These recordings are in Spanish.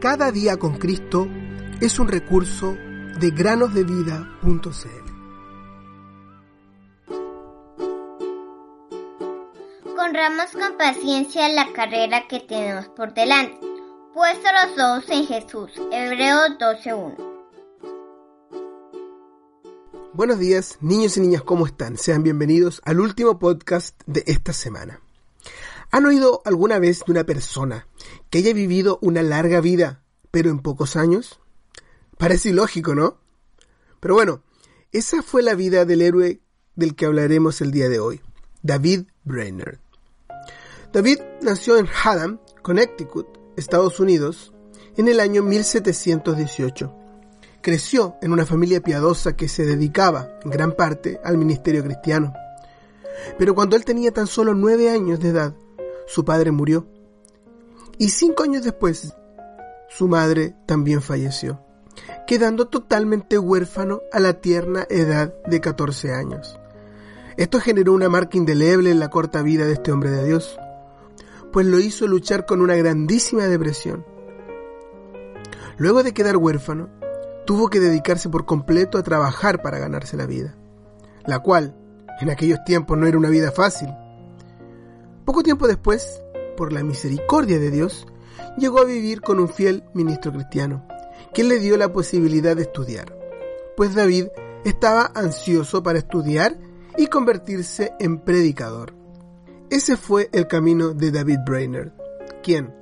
Cada día con Cristo es un recurso de granosdevida.cl. Corramos con paciencia la carrera que tenemos por delante, puesto los ojos en Jesús. Hebreos 12.1. Buenos días, niños y niñas, ¿cómo están? Sean bienvenidos al último podcast de esta semana. ¿Han oído alguna vez de una persona que haya vivido una larga vida, pero en pocos años? Parece ilógico, ¿no? Pero bueno, esa fue la vida del héroe del que hablaremos el día de hoy, David Brainerd. David nació en Haddam, Connecticut, Estados Unidos, en el año 1718. Creció en una familia piadosa que se dedicaba, en gran parte, al ministerio cristiano. Pero cuando él tenía tan solo nueve años de edad, su padre murió. Y cinco años después, su madre también falleció, quedando totalmente huérfano a la tierna edad de 14 años. Esto generó una marca indeleble en la corta vida de este hombre de Dios, pues lo hizo luchar con una grandísima depresión. Luego de quedar huérfano, tuvo que dedicarse por completo a trabajar para ganarse la vida, la cual en aquellos tiempos no era una vida fácil, poco tiempo después, por la misericordia de Dios, llegó a vivir con un fiel ministro cristiano, quien le dio la posibilidad de estudiar, pues David estaba ansioso para estudiar y convertirse en predicador. Ese fue el camino de David Brainerd, quien,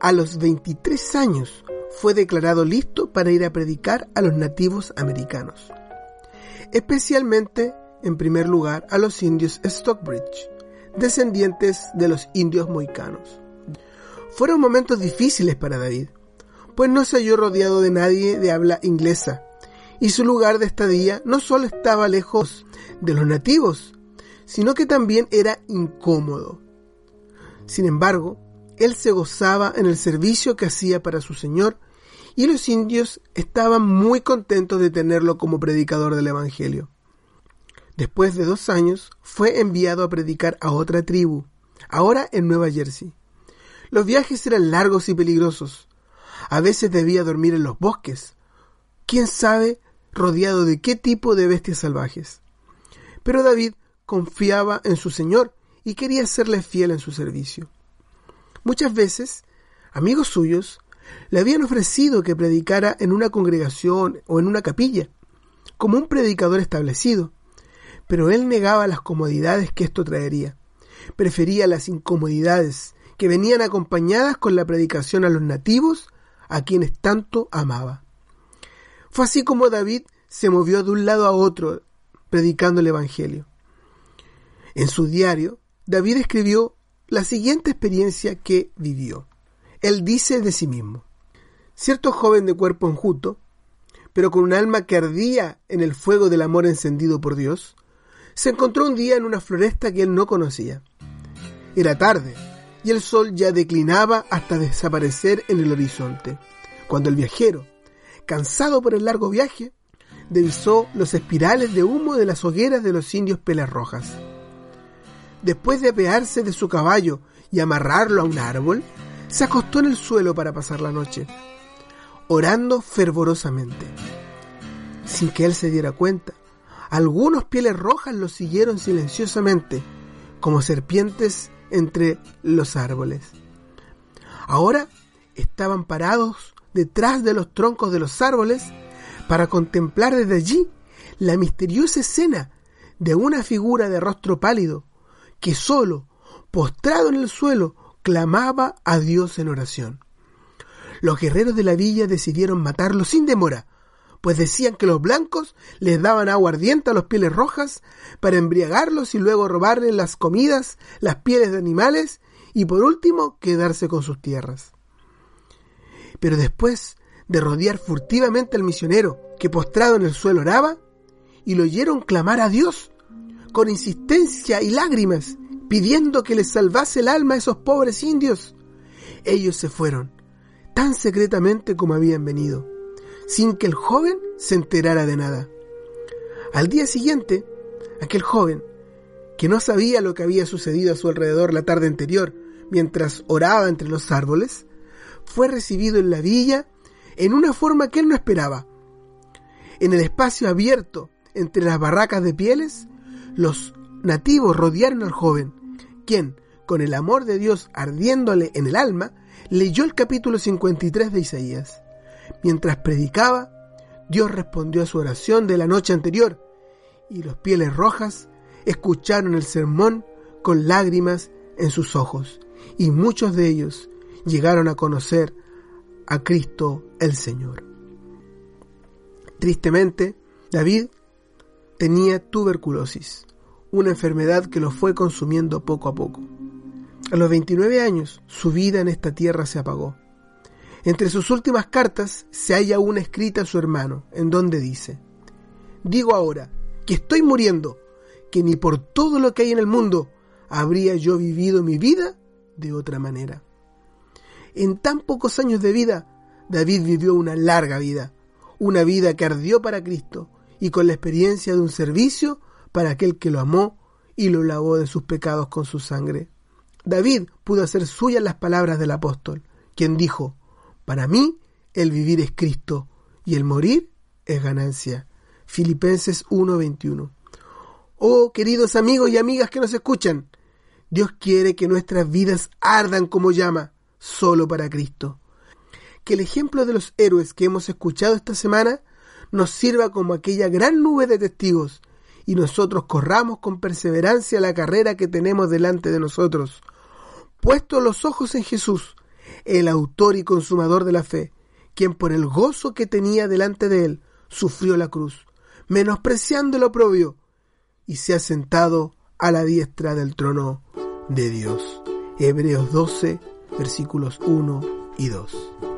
a los 23 años, fue declarado listo para ir a predicar a los nativos americanos, especialmente, en primer lugar, a los indios Stockbridge, descendientes de los indios moicanos. Fueron momentos difíciles para David, pues no se halló rodeado de nadie de habla inglesa, y su lugar de estadía no solo estaba lejos de los nativos, sino que también era incómodo. Sin embargo, él se gozaba en el servicio que hacía para su Señor, y los indios estaban muy contentos de tenerlo como predicador del Evangelio. Después de dos años, fue enviado a predicar a otra tribu, ahora en Nueva Jersey. Los viajes eran largos y peligrosos. A veces debía dormir en los bosques. Quién sabe rodeado de qué tipo de bestias salvajes. Pero David confiaba en su Señor y quería serle fiel en su servicio. Muchas veces, amigos suyos le habían ofrecido que predicara en una congregación o en una capilla, como un predicador establecido, pero él negaba las comodidades que esto traería. Prefería las incomodidades que venían acompañadas con la predicación a los nativos, a quienes tanto amaba. Fue así como David se movió de un lado a otro predicando el Evangelio. En su diario, David escribió la siguiente experiencia que vivió. Él dice de sí mismo, cierto joven de cuerpo enjuto, pero con un alma que ardía en el fuego del amor encendido por Dios, se encontró un día en una floresta que él no conocía. Era tarde y el sol ya declinaba hasta desaparecer en el horizonte, cuando el viajero, cansado por el largo viaje, divisó los espirales de humo de las hogueras de los indios pelas rojas. Después de apearse de su caballo y amarrarlo a un árbol, se acostó en el suelo para pasar la noche, orando fervorosamente. Sin que él se diera cuenta, algunos pieles rojas lo siguieron silenciosamente, como serpientes entre los árboles. Ahora estaban parados detrás de los troncos de los árboles para contemplar desde allí la misteriosa escena de una figura de rostro pálido que solo, postrado en el suelo, clamaba a Dios en oración. Los guerreros de la villa decidieron matarlo sin demora, pues decían que los blancos les daban agua ardiente a los pieles rojas para embriagarlos y luego robarles las comidas, las pieles de animales y por último quedarse con sus tierras. Pero después de rodear furtivamente al misionero que postrado en el suelo oraba, y lo oyeron clamar a Dios con insistencia y lágrimas, pidiendo que les salvase el alma a esos pobres indios. Ellos se fueron, tan secretamente como habían venido sin que el joven se enterara de nada. Al día siguiente, aquel joven, que no sabía lo que había sucedido a su alrededor la tarde anterior mientras oraba entre los árboles, fue recibido en la villa en una forma que él no esperaba. En el espacio abierto entre las barracas de pieles, los nativos rodearon al joven, quien, con el amor de Dios ardiéndole en el alma, leyó el capítulo 53 de Isaías. Mientras predicaba, Dios respondió a su oración de la noche anterior, y los pieles rojas escucharon el sermón con lágrimas en sus ojos, y muchos de ellos llegaron a conocer a Cristo el Señor. Tristemente, David tenía tuberculosis, una enfermedad que lo fue consumiendo poco a poco. A los 29 años, su vida en esta tierra se apagó. Entre sus últimas cartas se halla una escrita a su hermano, en donde dice, Digo ahora que estoy muriendo, que ni por todo lo que hay en el mundo habría yo vivido mi vida de otra manera. En tan pocos años de vida, David vivió una larga vida, una vida que ardió para Cristo y con la experiencia de un servicio para aquel que lo amó y lo lavó de sus pecados con su sangre. David pudo hacer suyas las palabras del apóstol, quien dijo, Para mí el vivir es Cristo y el morir es ganancia. Filipenses 1:21. Oh, queridos amigos y amigas que nos escuchan, Dios quiere que nuestras vidas ardan como llama, solo para Cristo. Que el ejemplo de los héroes que hemos escuchado esta semana nos sirva como aquella gran nube de testigos y nosotros corramos con perseverancia la carrera que tenemos delante de nosotros, puesto los ojos en Jesús, el autor y consumador de la fe, quien por el gozo que tenía delante de él sufrió la cruz, menospreciando lo propio, y se ha sentado a la diestra del trono de Dios. Hebreos 12, versículos 1 y 2.